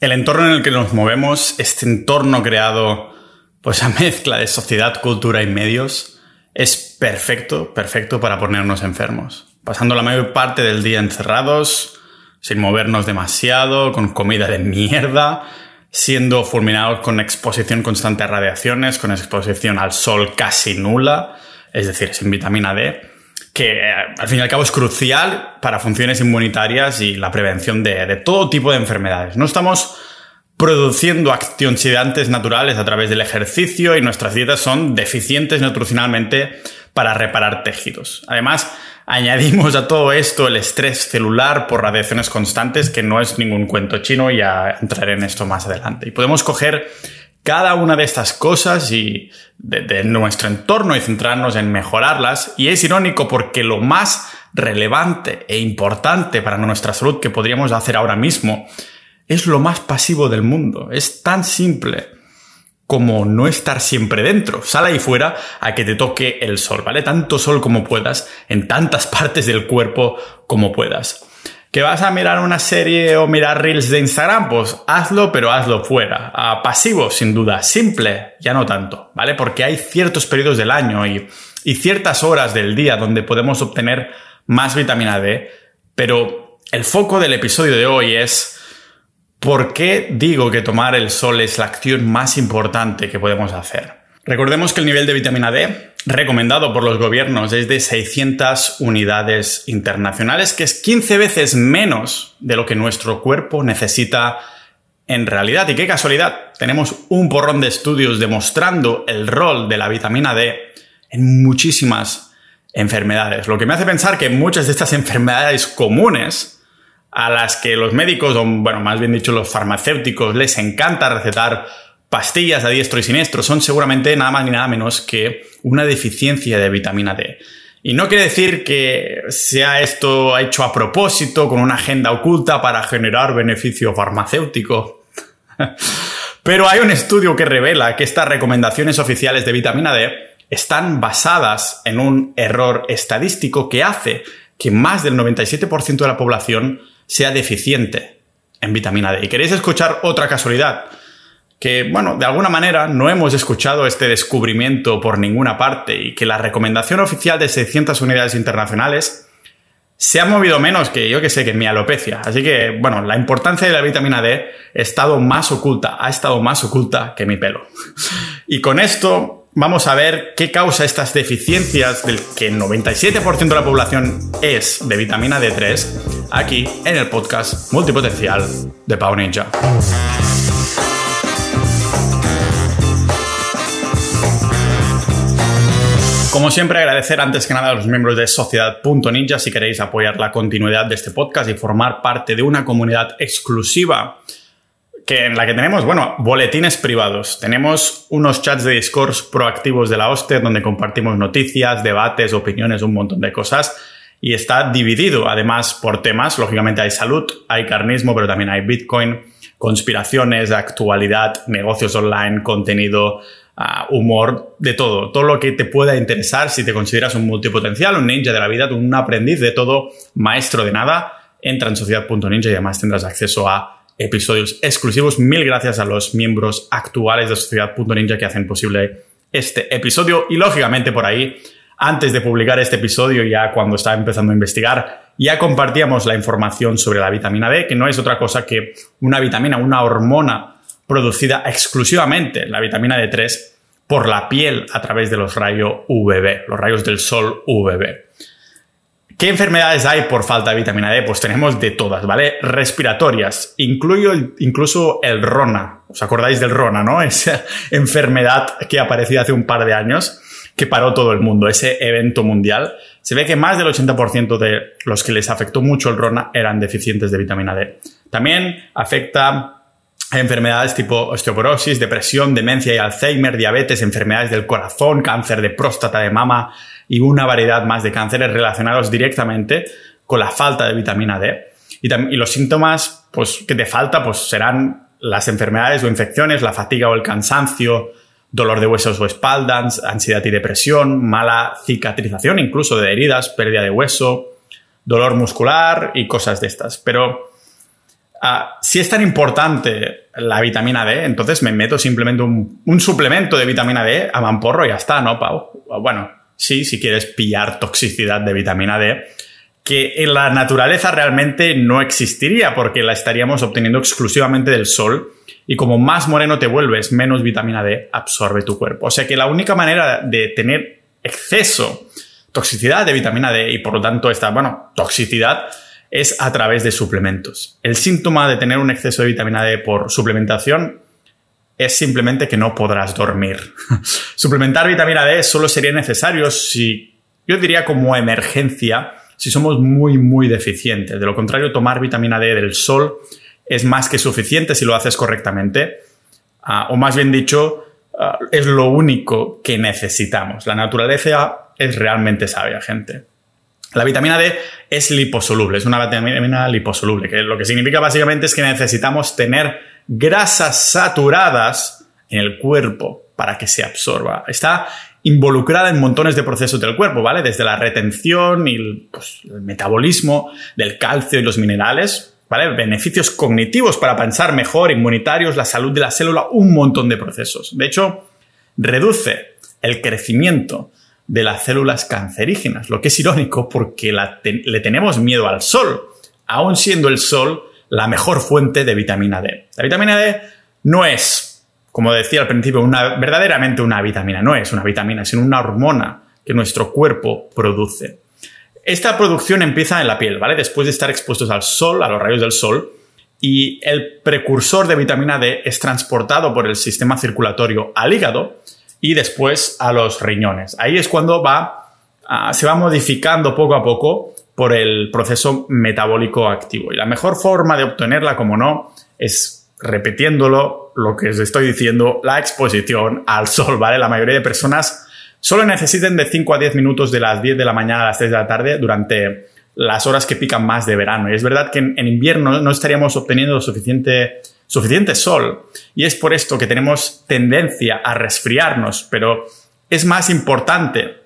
El entorno en el que nos movemos, este entorno creado pues a mezcla de sociedad, cultura y medios, es perfecto, perfecto para ponernos enfermos. Pasando la mayor parte del día encerrados, sin movernos demasiado, con comida de mierda, siendo fulminados con exposición constante a radiaciones, con exposición al sol casi nula, es decir, sin vitamina D, que eh, al fin y al cabo es crucial para funciones inmunitarias y la prevención de, todo tipo de enfermedades. No estamos produciendo antioxidantes naturales a través del ejercicio y nuestras dietas son deficientes nutricionalmente para reparar tejidos. Además, añadimos a todo esto el estrés celular por radiaciones constantes, que no es ningún cuento chino, ya entraré en esto más adelante. Y podemos coger cada una de estas cosas y de, nuestro entorno y centrarnos en mejorarlas. Y es irónico porque lo más relevante e importante para nuestra salud que podríamos hacer ahora mismo es lo más pasivo del mundo. Es tan simple como no estar siempre dentro. Sal ahí fuera a que te toque el sol, ¿vale? Tanto sol como puedas, en tantas partes del cuerpo como puedas. ¿Que vas a mirar una serie o mirar reels de Instagram? Pues hazlo, pero hazlo fuera. A pasivo, sin duda. Simple, ya no tanto, ¿vale? Porque hay ciertos periodos del año y, y ciertas horas del día donde podemos obtener más vitamina D, pero el foco del episodio de hoy es ¿por qué digo que tomar el sol es la acción más importante que podemos hacer? Recordemos que el nivel de vitamina D recomendado por los gobiernos es de 600 unidades internacionales, que es 15 veces menos de lo que nuestro cuerpo necesita en realidad. Y qué casualidad, tenemos un porrón de estudios demostrando el rol de la vitamina D en muchísimas enfermedades. Lo que me hace pensar que muchas de estas enfermedades comunes a las que los médicos, o bueno, más bien dicho los farmacéuticos, les encanta recetar pastillas a diestro y siniestro son seguramente nada más ni nada menos que una deficiencia de vitamina D. Y no quiere decir que sea esto hecho a propósito, con una agenda oculta para generar beneficio farmacéutico. Pero hay un estudio que revela que estas recomendaciones oficiales de vitamina D están basadas en un error estadístico que hace que más del 97% de la población sea deficiente en vitamina D. ¿Y queréis escuchar otra casualidad? Que, bueno, de alguna manera no hemos escuchado este descubrimiento por ninguna parte y que la recomendación oficial de 600 unidades internacionales se ha movido menos que yo que sé, que mi alopecia. Así que, bueno, la importancia de la vitamina D ha estado más oculta, ha estado más oculta que mi pelo. Y con esto vamos a ver qué causa estas deficiencias del que el 97% de la población es de vitamina D3 aquí en el podcast multipotencial de Pau Ninja. Como siempre, agradecer antes que nada a los miembros de Sociedad.ninja si queréis apoyar la continuidad de este podcast y formar parte de una comunidad exclusiva que en la que tenemos, bueno, boletines privados. Tenemos unos chats de Discord proactivos de la hostia donde compartimos noticias, debates, opiniones, un montón de cosas. Y está dividido además por temas. Lógicamente hay salud, hay carnismo, pero también hay Bitcoin, conspiraciones, actualidad, negocios online, contenido humor, de todo, todo lo que te pueda interesar si te consideras un multipotencial, un ninja de la vida, un aprendiz de todo, maestro de nada, entra en sociedad.ninja y además tendrás acceso a episodios exclusivos. Mil gracias a los miembros actuales de sociedad.ninja que hacen posible este episodio y lógicamente por ahí, antes de publicar este episodio, ya cuando estaba empezando a investigar, ya compartíamos la información sobre la vitamina D, que no es otra cosa que una vitamina, una hormona producida exclusivamente, la vitamina D3, por la piel a través de los rayos UVB, los rayos del sol UVB. ¿Qué enfermedades hay por falta de vitamina D? Pues tenemos de todas, ¿vale? Respiratorias, incluyo incluso el RONA. ¿Os acordáis del RONA, no? Esa enfermedad que apareció hace un par de años, que paró todo el mundo, ese evento mundial. Se ve que más del 80% de los que les afectó mucho el RONA eran deficientes de vitamina D. También afecta enfermedades tipo osteoporosis, depresión, demencia y Alzheimer, diabetes, enfermedades del corazón, cáncer de próstata, de mama y una variedad más de cánceres relacionados directamente con la falta de vitamina D. Y, los síntomas pues, que te falta pues, serán las enfermedades o infecciones, la fatiga o el cansancio, dolor de huesos o espaldas, ansiedad y depresión, mala cicatrización incluso de heridas, pérdida de hueso, dolor muscular y cosas de estas. Pero Ah, si es tan importante la vitamina D, entonces me meto simplemente un, suplemento de vitamina D a mamporro y ya está, ¿no, Pau? Bueno, sí, si quieres pillar toxicidad de vitamina D, que en la naturaleza realmente no existiría porque la estaríamos obteniendo exclusivamente del sol y como más moreno te vuelves, menos vitamina D absorbe tu cuerpo. O sea que la única manera de tener exceso, toxicidad de vitamina D y por lo tanto esta, bueno, toxicidad es a través de suplementos. El síntoma de tener un exceso de vitamina D por suplementación es simplemente que no podrás dormir. Suplementar vitamina D solo sería necesario si, yo diría como emergencia, si somos muy, muy deficientes. De lo contrario, tomar vitamina D del sol es más que suficiente si lo haces correctamente. Ah, o más bien dicho, ah, es lo único que necesitamos. La naturaleza es realmente sabia, gente. La vitamina D es liposoluble, es una vitamina liposoluble, que lo que significa básicamente es que necesitamos tener grasas saturadas en el cuerpo para que se absorba. Está involucrada en montones de procesos del cuerpo, ¿vale? Desde la retención y el, pues, el metabolismo del calcio y los minerales, ¿vale? Beneficios cognitivos para pensar mejor, inmunitarios, la salud de la célula, un montón de procesos. De hecho, reduce el crecimiento de las células cancerígenas, lo que es irónico porque le tenemos miedo al sol, aún siendo el sol la mejor fuente de vitamina D. La vitamina D no es, como decía al principio, una, verdaderamente una vitamina, no es una vitamina, sino una hormona que nuestro cuerpo produce. Esta producción empieza en la piel, ¿vale? Después de estar expuestos al sol, a los rayos del sol, y el precursor de vitamina D es transportado por el sistema circulatorio al hígado y después a los riñones. Ahí es cuando va, ah, se va modificando poco a poco por el proceso metabólico activo. Y la mejor forma de obtenerla, como no, es repitiéndolo lo que os estoy diciendo, la exposición al sol, ¿vale? La mayoría de personas solo necesitan de 5 a 10 minutos de las 10 de la mañana a las 3 de la tarde durante las horas que pican más de verano. Y es verdad que en, en invierno no estaríamos obteniendo suficiente suficiente sol. Y es por esto que tenemos tendencia a resfriarnos, pero es más importante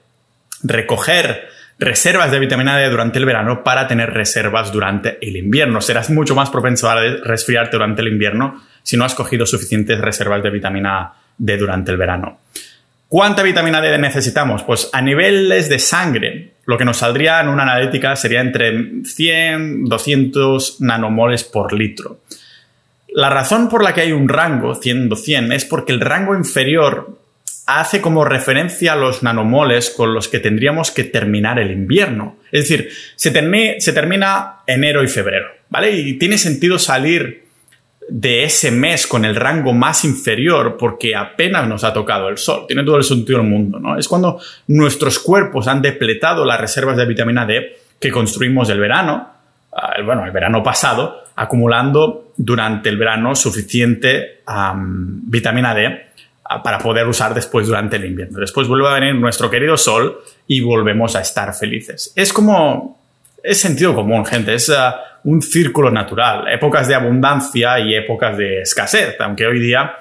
recoger reservas de vitamina D durante el verano para tener reservas durante el invierno. Serás mucho más propenso a resfriarte durante el invierno si no has cogido suficientes reservas de vitamina D durante el verano. ¿Cuánta vitamina D necesitamos? Pues a niveles de sangre, lo que nos saldría en una analítica sería entre 100 200 nanomoles por litro. La razón por la que hay un rango 100-100 es porque el rango inferior hace como referencia a los nanomoles con los que tendríamos que terminar el invierno. Es decir, se, termina enero y febrero, ¿vale? Y tiene sentido salir de ese mes con el rango más inferior porque apenas nos ha tocado el sol. Tiene todo el sentido del mundo, ¿no? Es cuando nuestros cuerpos han depletado las reservas de vitamina D que construimos el verano bueno, el verano pasado, acumulando durante el verano suficiente vitamina D para poder usar después durante el invierno. Después vuelve a venir nuestro querido sol y volvemos a estar felices. Es como, es sentido común, gente, es ah, un círculo natural, épocas de abundancia y épocas de escasez, aunque hoy día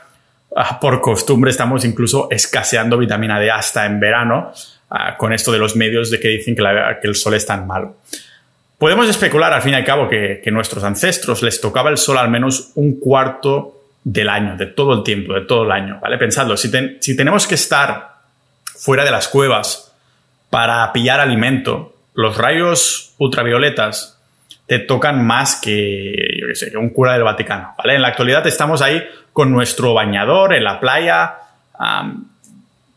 ah, por costumbre estamos incluso escaseando vitamina D hasta en verano, ah, con esto de los medios de que dicen que, que el sol es tan malo. Podemos especular al fin y al cabo que, que nuestros ancestros les tocaba el sol al menos un cuarto del año, de todo el tiempo, de todo el año, ¿vale? Pensadlo, si, tenemos que estar fuera de las cuevas para pillar alimento, los rayos ultravioletas te tocan más que, yo qué sé, que un cura del Vaticano, ¿vale? En la actualidad estamos ahí con nuestro bañador en la playa,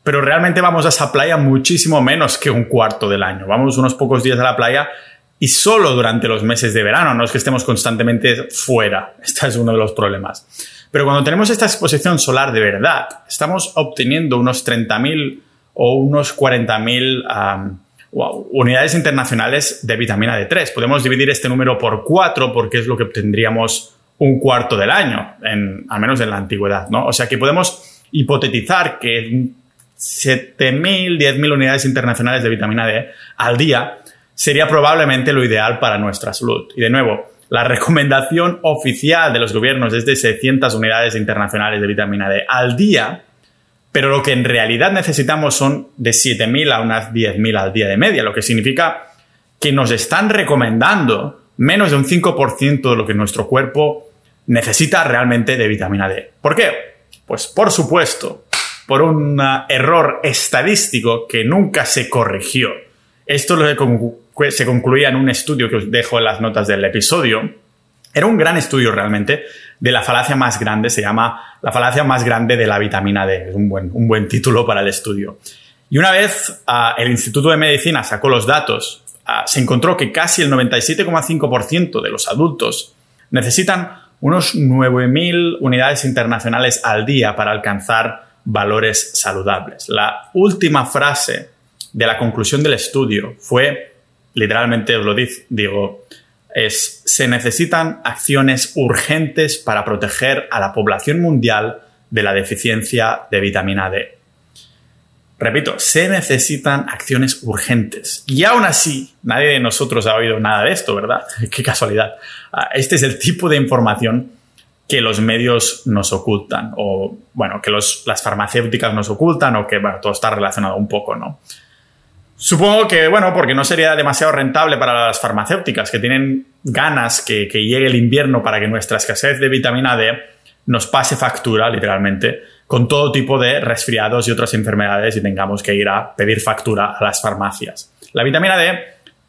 pero realmente vamos a esa playa muchísimo menos que un cuarto del año. Vamos unos pocos días a la playa y solo durante los meses de verano, no es que estemos constantemente fuera. Este es uno de los problemas. Pero cuando tenemos esta exposición solar de verdad, estamos obteniendo unos 30.000 o unos 40.000 unidades internacionales de vitamina D3. Podemos dividir este número por 4 porque es lo que obtendríamos un cuarto del año, en, al menos en la antigüedad. ¿no? O sea que podemos hipotetizar que 7.000, 10.000 unidades internacionales de vitamina D al día sería probablemente lo ideal para nuestra salud. Y de nuevo, la recomendación oficial de los gobiernos es de 600 unidades internacionales de vitamina D al día, pero lo que en realidad necesitamos son de 7.000 a unas 10.000 al día de media, lo que significa que nos están recomendando menos de un 5% de lo que nuestro cuerpo necesita realmente de vitamina D. ¿Por qué? Pues por supuesto, por un error estadístico que nunca se corrigió. Esto se concluía en un estudio que os dejo en las notas del episodio. Era un gran estudio realmente de la falacia más grande, se llama la falacia más grande de la vitamina D. Es un buen, un buen título para el estudio. Y una vez ah, el Instituto de Medicina sacó los datos, ah, se encontró que casi el 97,5% de los adultos necesitan unos 9.000 unidades internacionales al día para alcanzar valores saludables. La última frase de la conclusión del estudio fue, literalmente os lo digo, es, se necesitan acciones urgentes para proteger a la población mundial de la deficiencia de vitamina D. Repito, se necesitan acciones urgentes. Y aún así, nadie de nosotros ha oído nada de esto, ¿verdad? Qué casualidad. Ah, este es el tipo de información que los medios nos ocultan, o bueno, que las farmacéuticas nos ocultan, o que bueno, todo está relacionado un poco, ¿no? Supongo que, bueno, porque no sería demasiado rentable para las farmacéuticas, que tienen ganas que, que llegue el invierno para que nuestra escasez de vitamina D nos pase factura, literalmente, con todo tipo de resfriados y otras enfermedades y tengamos que ir a pedir factura a las farmacias. La vitamina D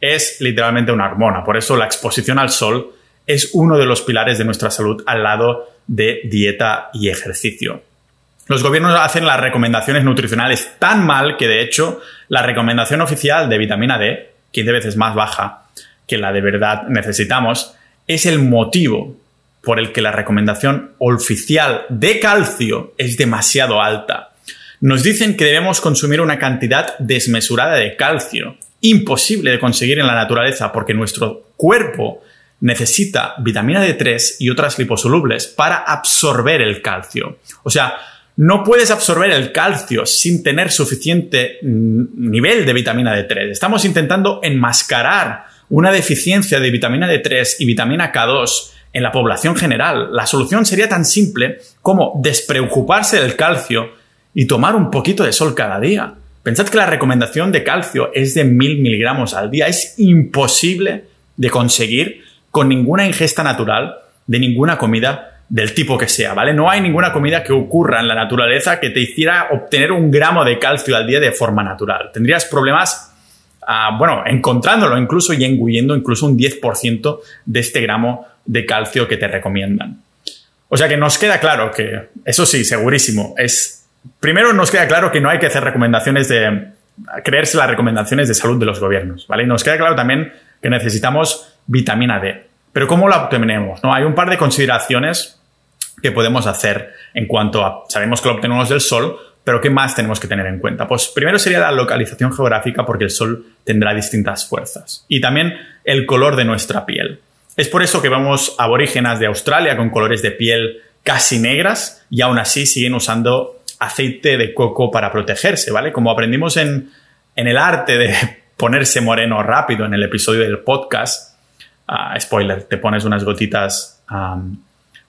es literalmente una hormona, por eso la exposición al sol es uno de los pilares de nuestra salud al lado de dieta y ejercicio. Los gobiernos hacen las recomendaciones nutricionales tan mal que de hecho la recomendación oficial de vitamina D, 15 veces más baja que la de verdad necesitamos, es el motivo por el que la recomendación oficial de calcio es demasiado alta. Nos dicen que debemos consumir una cantidad desmesurada de calcio, imposible de conseguir en la naturaleza porque nuestro cuerpo necesita vitamina D3 y otras liposolubles para absorber el calcio. O sea, no puedes absorber el calcio sin tener suficiente nivel de vitamina D3. Estamos intentando enmascarar una deficiencia de vitamina D3 y vitamina K2 en la población general. La solución sería tan simple como despreocuparse del calcio y tomar un poquito de sol cada día. Pensad que la recomendación de calcio es de mil miligramos al día. Es imposible de conseguir con ninguna ingesta natural de ninguna comida del tipo que sea, ¿vale? No hay ninguna comida que ocurra en la naturaleza que te hiciera obtener un gramo de calcio al día de forma natural. Tendrías problemas, ah, bueno, encontrándolo incluso y engullendo incluso un 10% de este gramo de calcio que te recomiendan. O sea que nos queda claro que, eso sí, segurísimo, es... Primero nos queda claro que no hay que hacer recomendaciones de... creerse las recomendaciones de salud de los gobiernos, ¿vale? Y nos queda claro también que necesitamos vitamina D. Pero ¿cómo la obtenemos? ¿No? Hay un par de consideraciones que podemos hacer en cuanto a, sabemos que lo obtenemos del sol, pero ¿qué más tenemos que tener en cuenta? Pues primero sería la localización geográfica porque el sol tendrá distintas fuerzas y también el color de nuestra piel. Es por eso que vemos aborígenas de Australia con colores de piel casi negras y aún así siguen usando aceite de coco para protegerse, ¿vale? Como aprendimos en, en el arte de ponerse moreno rápido en el episodio del podcast, Ah, spoiler, te pones unas gotitas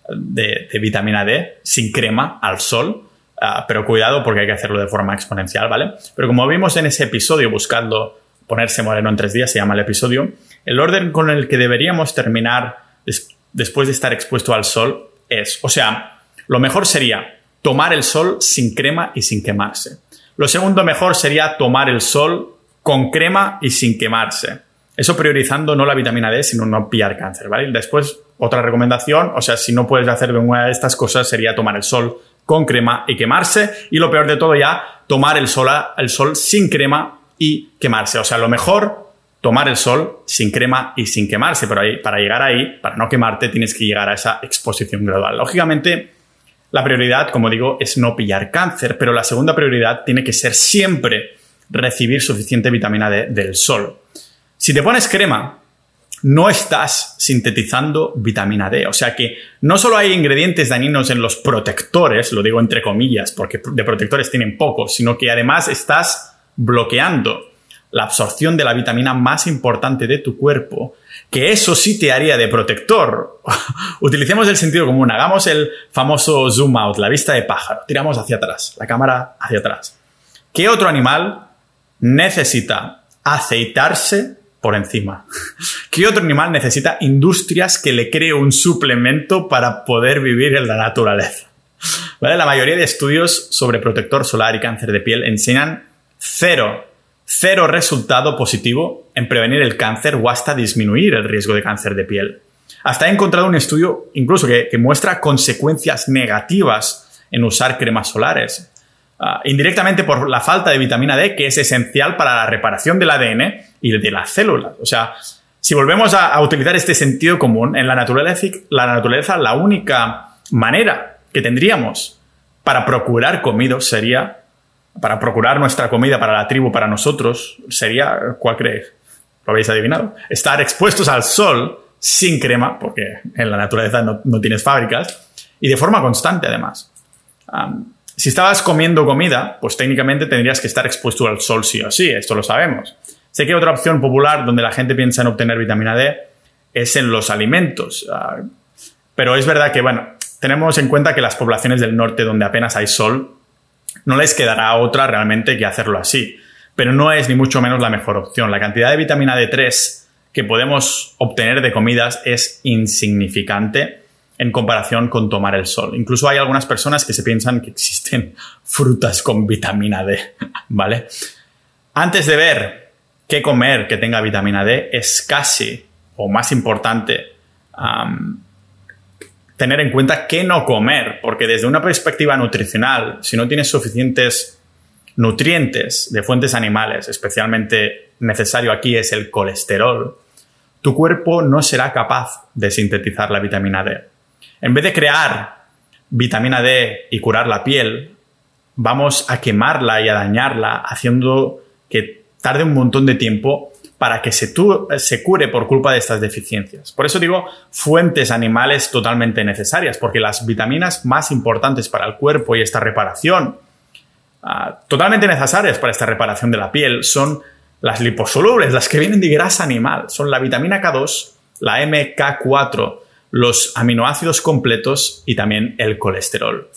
de, vitamina D sin crema al sol, ah, pero cuidado porque hay que hacerlo de forma exponencial, ¿vale? Pero como vimos en ese episodio buscando ponerse moreno en tres días, se llama el episodio, el orden con el que deberíamos terminar después de estar expuesto al sol es, o sea, lo mejor sería tomar el sol sin crema y sin quemarse. Lo segundo mejor sería tomar el sol con crema y sin quemarse. Eso priorizando no la vitamina D, sino no pillar cáncer, ¿vale? Después, otra recomendación, o sea, si no puedes hacer ninguna de estas cosas, sería tomar el sol con crema y quemarse. Y lo peor de todo ya, tomar el sol, sol sin crema y quemarse. O sea, lo mejor, tomar el sol sin crema y sin quemarse. Pero ahí, para llegar ahí, para no quemarte, tienes que llegar a esa exposición gradual. Lógicamente, la prioridad, como digo, es no pillar cáncer, pero la segunda prioridad tiene que ser siempre recibir suficiente vitamina D del sol. Si te pones crema, no estás sintetizando vitamina D. O sea que no solo hay ingredientes dañinos en los protectores, lo digo entre comillas, porque de protectores tienen pocos, sino que además estás bloqueando la absorción de la vitamina más importante de tu cuerpo, que eso sí te haría de protector. Utilicemos el sentido común, hagamos el famoso zoom out, la vista de pájaro, tiramos hacia atrás, la cámara hacia atrás. ¿Qué otro animal necesita aceitarse por encima. ¿Qué otro animal necesita industrias que le cree un suplemento para poder vivir en la naturaleza? La mayoría de estudios sobre protector solar y cáncer de piel enseñan cero, cero resultado positivo en prevenir el cáncer o hasta disminuir el riesgo de cáncer de piel. Hasta he encontrado un estudio incluso que, muestra consecuencias negativas en usar cremas solares. Ah, indirectamente por la falta de vitamina D, que es esencial para la reparación del ADN y de las células. O sea, si volvemos a, utilizar este sentido común, en la naturaleza, la naturaleza, la única manera que tendríamos para procurar comida sería, para procurar nuestra comida para la tribu, para nosotros, sería, ¿cuál creéis? ¿Lo habéis adivinado? Estar expuestos al sol sin crema, porque en la naturaleza no, tienes fábricas, y de forma constante además. si estabas comiendo comida, pues técnicamente tendrías que estar expuesto al sol sí o sí, esto lo sabemos. Sé que otra opción popular donde la gente piensa en obtener vitamina D es en los alimentos. Ah, pero es verdad que, bueno, tenemos en cuenta que las poblaciones del norte donde apenas hay sol, no les quedará otra realmente que hacerlo así. Pero no es ni mucho menos la mejor opción. La cantidad de vitamina D3 que podemos obtener de comidas es insignificante en comparación con tomar el sol. Incluso hay algunas personas que se piensan que existen frutas con vitamina D, ¿vale? Antes de ver qué comer que tenga vitamina D, es casi, o más importante, tener en cuenta qué no comer, porque desde una perspectiva nutricional, si no tienes suficientes nutrientes de fuentes animales, especialmente necesario aquí es el colesterol, tu cuerpo no será capaz de sintetizar la vitamina D. En vez de crear vitamina D y curar la piel, vamos a quemarla y a dañarla, haciendo que tarde un montón de tiempo para que se, se, cure por culpa de estas deficiencias. Por eso digo fuentes animales totalmente necesarias, porque las vitaminas más importantes para el cuerpo y esta reparación, ah, totalmente necesarias para esta reparación de la piel, son las liposolubles, las que vienen de grasa animal. Son la vitamina K2, la MK4, los aminoácidos completos y también el colesterol.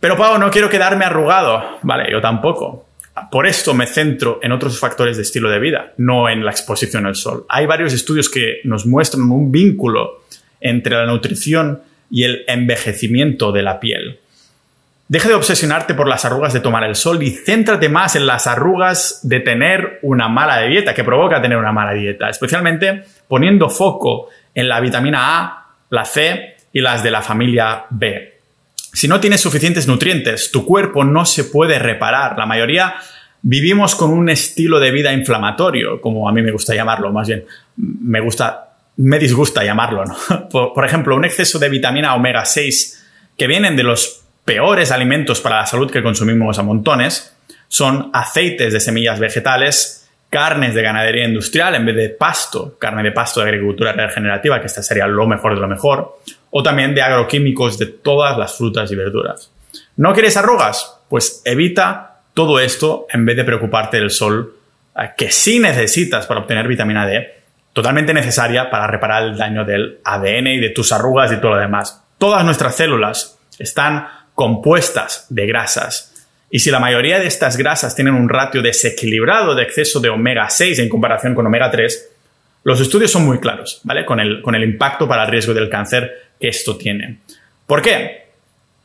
Pero Pau, no quiero quedarme arrugado. Vale, yo tampoco. Por esto me centro en otros factores de estilo de vida, no en la exposición al sol. Hay varios estudios que nos muestran un vínculo entre la nutrición y el envejecimiento de la piel. Deja de obsesionarte por las arrugas de tomar el sol y céntrate más en las arrugas de tener una mala dieta, que provoca tener una mala dieta, especialmente poniendo foco en la vitamina A, la C y las de la familia B. Si no tienes suficientes nutrientes, tu cuerpo no se puede reparar. La mayoría vivimos con un estilo de vida inflamatorio, como a mí me gusta llamarlo, más bien me gusta, me disgusta llamarlo, Por, ejemplo, un exceso de vitamina omega 6 que vienen de los peores alimentos para la salud que consumimos a montones son aceites de semillas vegetales, carnes de ganadería industrial en vez de pasto, carne de pasto de agricultura regenerativa, que esta sería lo mejor de lo mejor, o también de agroquímicos de todas las frutas y verduras. ¿No quieres arrugas? Pues evita todo esto en vez de preocuparte del sol, eh, que sí necesitas para obtener vitamina D, totalmente necesaria para reparar el daño del ADN y de tus arrugas y todo lo demás. Todas nuestras células están compuestas de grasas. Y si la mayoría de estas grasas tienen un ratio desequilibrado de exceso de omega 6 en comparación con omega 3, los estudios son muy claros, ¿vale? Con el, con el impacto para el riesgo del cáncer esto tiene. ¿Por qué?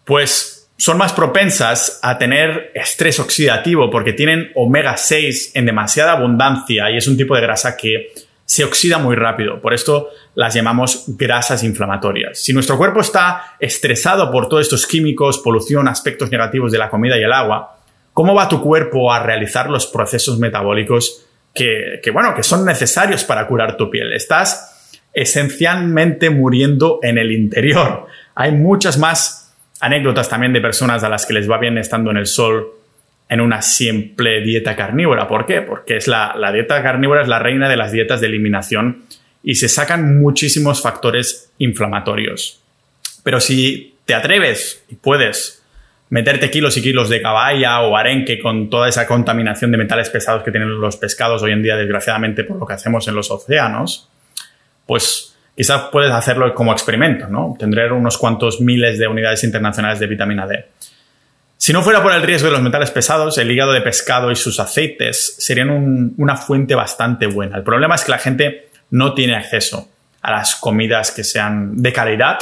Pues son más propensas a tener estrés oxidativo porque tienen omega 6 en demasiada abundancia y es un tipo de grasa que se oxida muy rápido. Por esto las llamamos grasas inflamatorias. Si nuestro cuerpo está estresado por todos estos químicos, polución, aspectos negativos de la comida y el agua, ¿cómo va tu cuerpo a realizar los procesos metabólicos que, bueno, que son necesarios para curar tu piel. Estás esencialmente muriendo en el interior. Hay muchas más anécdotas también de personas a las que les va bien estando en el sol en una simple dieta carnívora. ¿Por qué? Porque es la, la dieta carnívora es la reina de las dietas de eliminación y se sacan muchísimos factores inflamatorios. Pero si te atreves y puedes meterte kilos y kilos de caballa o arenque con toda esa contaminación de metales pesados que tienen los pescados hoy en día, desgraciadamente, por lo que hacemos en los océanos, pues quizás puedes hacerlo como experimento, ¿no? Tendré unos cuantos miles de unidades internacionales de vitamina D. Si no fuera por el riesgo de los metales pesados, el hígado de pescado y sus aceites serían una fuente bastante buena. El problema es que la gente no tiene acceso a las comidas que sean de calidad,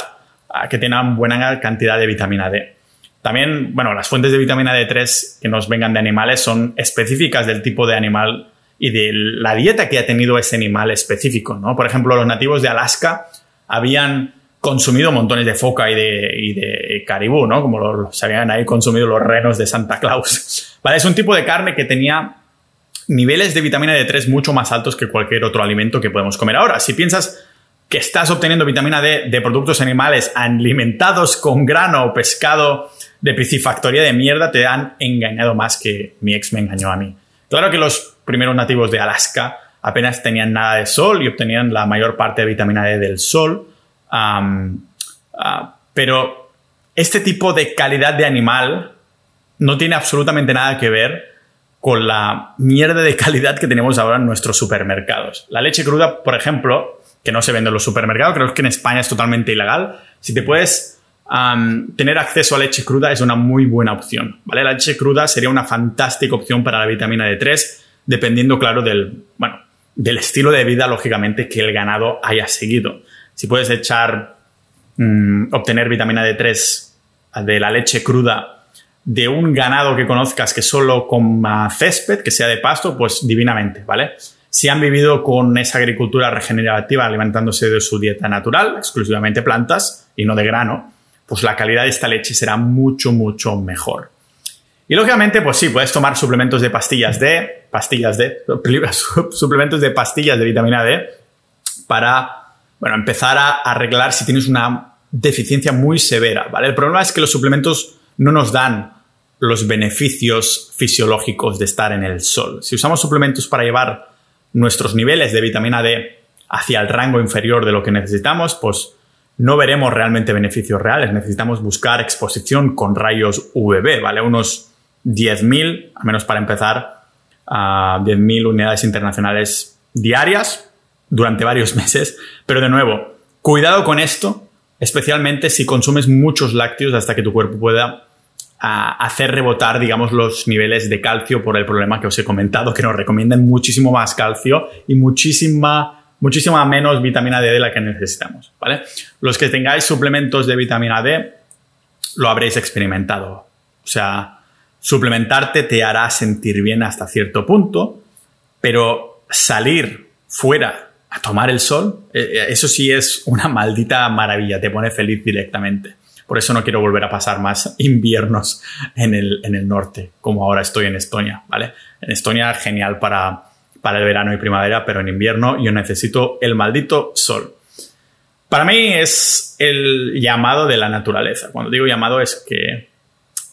que tengan buena cantidad de vitamina D. También, bueno, las fuentes de vitamina D3 que nos vengan de animales son específicas del tipo de animal y de la dieta que ha tenido ese animal específico, ¿no? Por ejemplo, los nativos de Alaska habían consumido montones de foca y de, caribú, ¿no? Como los, habían ahí consumido los renos de Santa Claus. ¿Vale? Es un tipo de carne que tenía niveles de vitamina D3 mucho más altos que cualquier otro alimento que podemos comer ahora. Si piensas que estás obteniendo vitamina D de productos animales alimentados con grano o pescado de piscifactoría de mierda, te han engañado más que mi ex me engañó a mí. Claro que los primeros nativos de Alaska apenas tenían nada de sol y obtenían la mayor parte de vitamina D del sol, Ah, pero este tipo de calidad de animal no tiene absolutamente nada que ver con la mierda de calidad que tenemos ahora en nuestros supermercados. La leche cruda, por ejemplo, que no se vende en los supermercados, creo que en España es totalmente ilegal. Si te puedes tener acceso a leche cruda es una muy buena opción. ¿vale? La leche cruda sería una fantástica opción para la vitamina D3, dependiendo, claro, del, bueno, del estilo de vida, lógicamente, que el ganado haya seguido si puedes echar, mm, obtener vitamina D3 de la leche cruda de un ganado que conozcas que solo coma césped, que sea de pasto, pues divinamente, ¿vale? Si han vivido con esa agricultura regenerativa alimentándose de su dieta natural, exclusivamente plantas y no de grano, pues la calidad de esta leche será mucho, mucho mejor. Y lógicamente, pues sí, puedes tomar suplementos de pastillas D, pastillas D, suplementos de pastillas de vitamina D para bueno, empezar a arreglar si tienes una deficiencia muy severa, ¿vale? El problema es que los suplementos no nos dan los beneficios fisiológicos de estar en el sol. Si usamos suplementos para llevar nuestros niveles de vitamina D hacia el rango inferior de lo que necesitamos, pues no veremos realmente beneficios reales. Necesitamos buscar exposición con rayos UVB, ¿vale? Unos 10.000, al menos para empezar, a 10.000 unidades internacionales diarias durante varios meses. Pero de nuevo, cuidado con esto, especialmente si consumes muchos lácteos hasta que tu cuerpo pueda hacer rebotar, digamos, los niveles de calcio por el problema que os he comentado, que nos recomiendan muchísimo más calcio y muchísima, muchísima menos vitamina D de la que necesitamos, ¿vale? Los que tengáis suplementos de vitamina D, lo habréis experimentado. O sea, suplementarte te hará sentir bien hasta cierto punto, pero salir fuera a tomar el sol, eh, eh, eso sí es una maldita maravilla, te pone feliz directamente. Por eso no quiero volver a pasar más inviernos en el, en el norte, como ahora estoy en Estonia, ¿vale? En Estonia genial para, para el verano y primavera, pero en invierno yo necesito el maldito sol. Para mí es el llamado de la naturaleza. Cuando digo llamado es que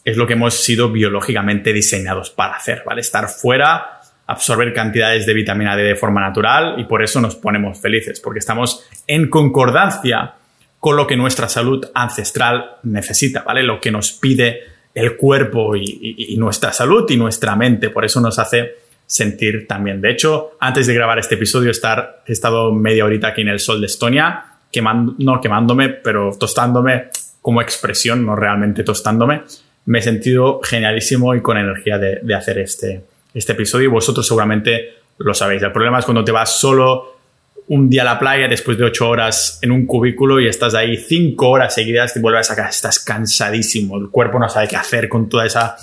es lo que hemos sido biológicamente diseñados para hacer, ¿vale? Estar fuera absorber cantidades de vitamina D de forma natural y por eso nos ponemos felices, porque estamos en concordancia con lo que nuestra salud ancestral necesita, ¿vale? Lo que nos pide el cuerpo y, nuestra salud y nuestra mente, por eso nos hace sentir también. De hecho, antes de grabar este episodio, estar, he estado media horita aquí en el sol de Estonia, quemando, no quemándome, pero tostándome como expresión, no realmente tostándome. Me he sentido genialísimo y con energía de, de hacer este, este episodio y vosotros seguramente lo sabéis. El problema es cuando te vas solo un día a la playa después de ocho horas en un cubículo y estás ahí cinco horas seguidas y vuelves a casa, estás cansadísimo, el cuerpo no sabe qué hacer con toda esa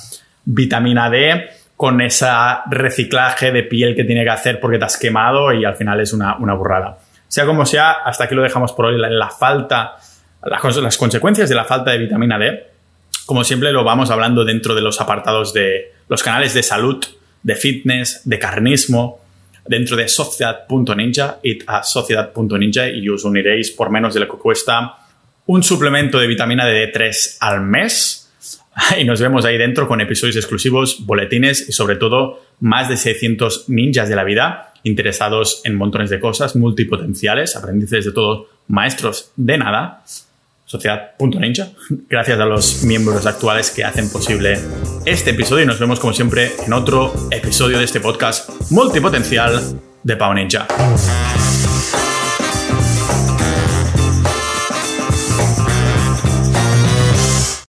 vitamina D, con ese reciclaje de piel que tiene que hacer porque te has quemado y al final es una, una burrada. Sea como sea, hasta aquí lo dejamos por hoy. La, falta, las, las consecuencias de la falta de vitamina D, como siempre lo vamos hablando dentro de los apartados de los canales de salud de fitness, de carnismo, dentro de sociedad.ninja, id a sociedad.ninja y os uniréis por menos de lo que cuesta un suplemento de vitamina D3 al mes. Y nos vemos ahí dentro con episodios exclusivos, boletines y sobre todo más de 600 ninjas de la vida interesados en montones de cosas, multipotenciales, aprendices de todos, maestros de nada sociedad.ninja. Gracias a los miembros actuales que hacen posible este episodio y nos vemos como siempre en otro episodio de este podcast multipotencial de Pau Ninja.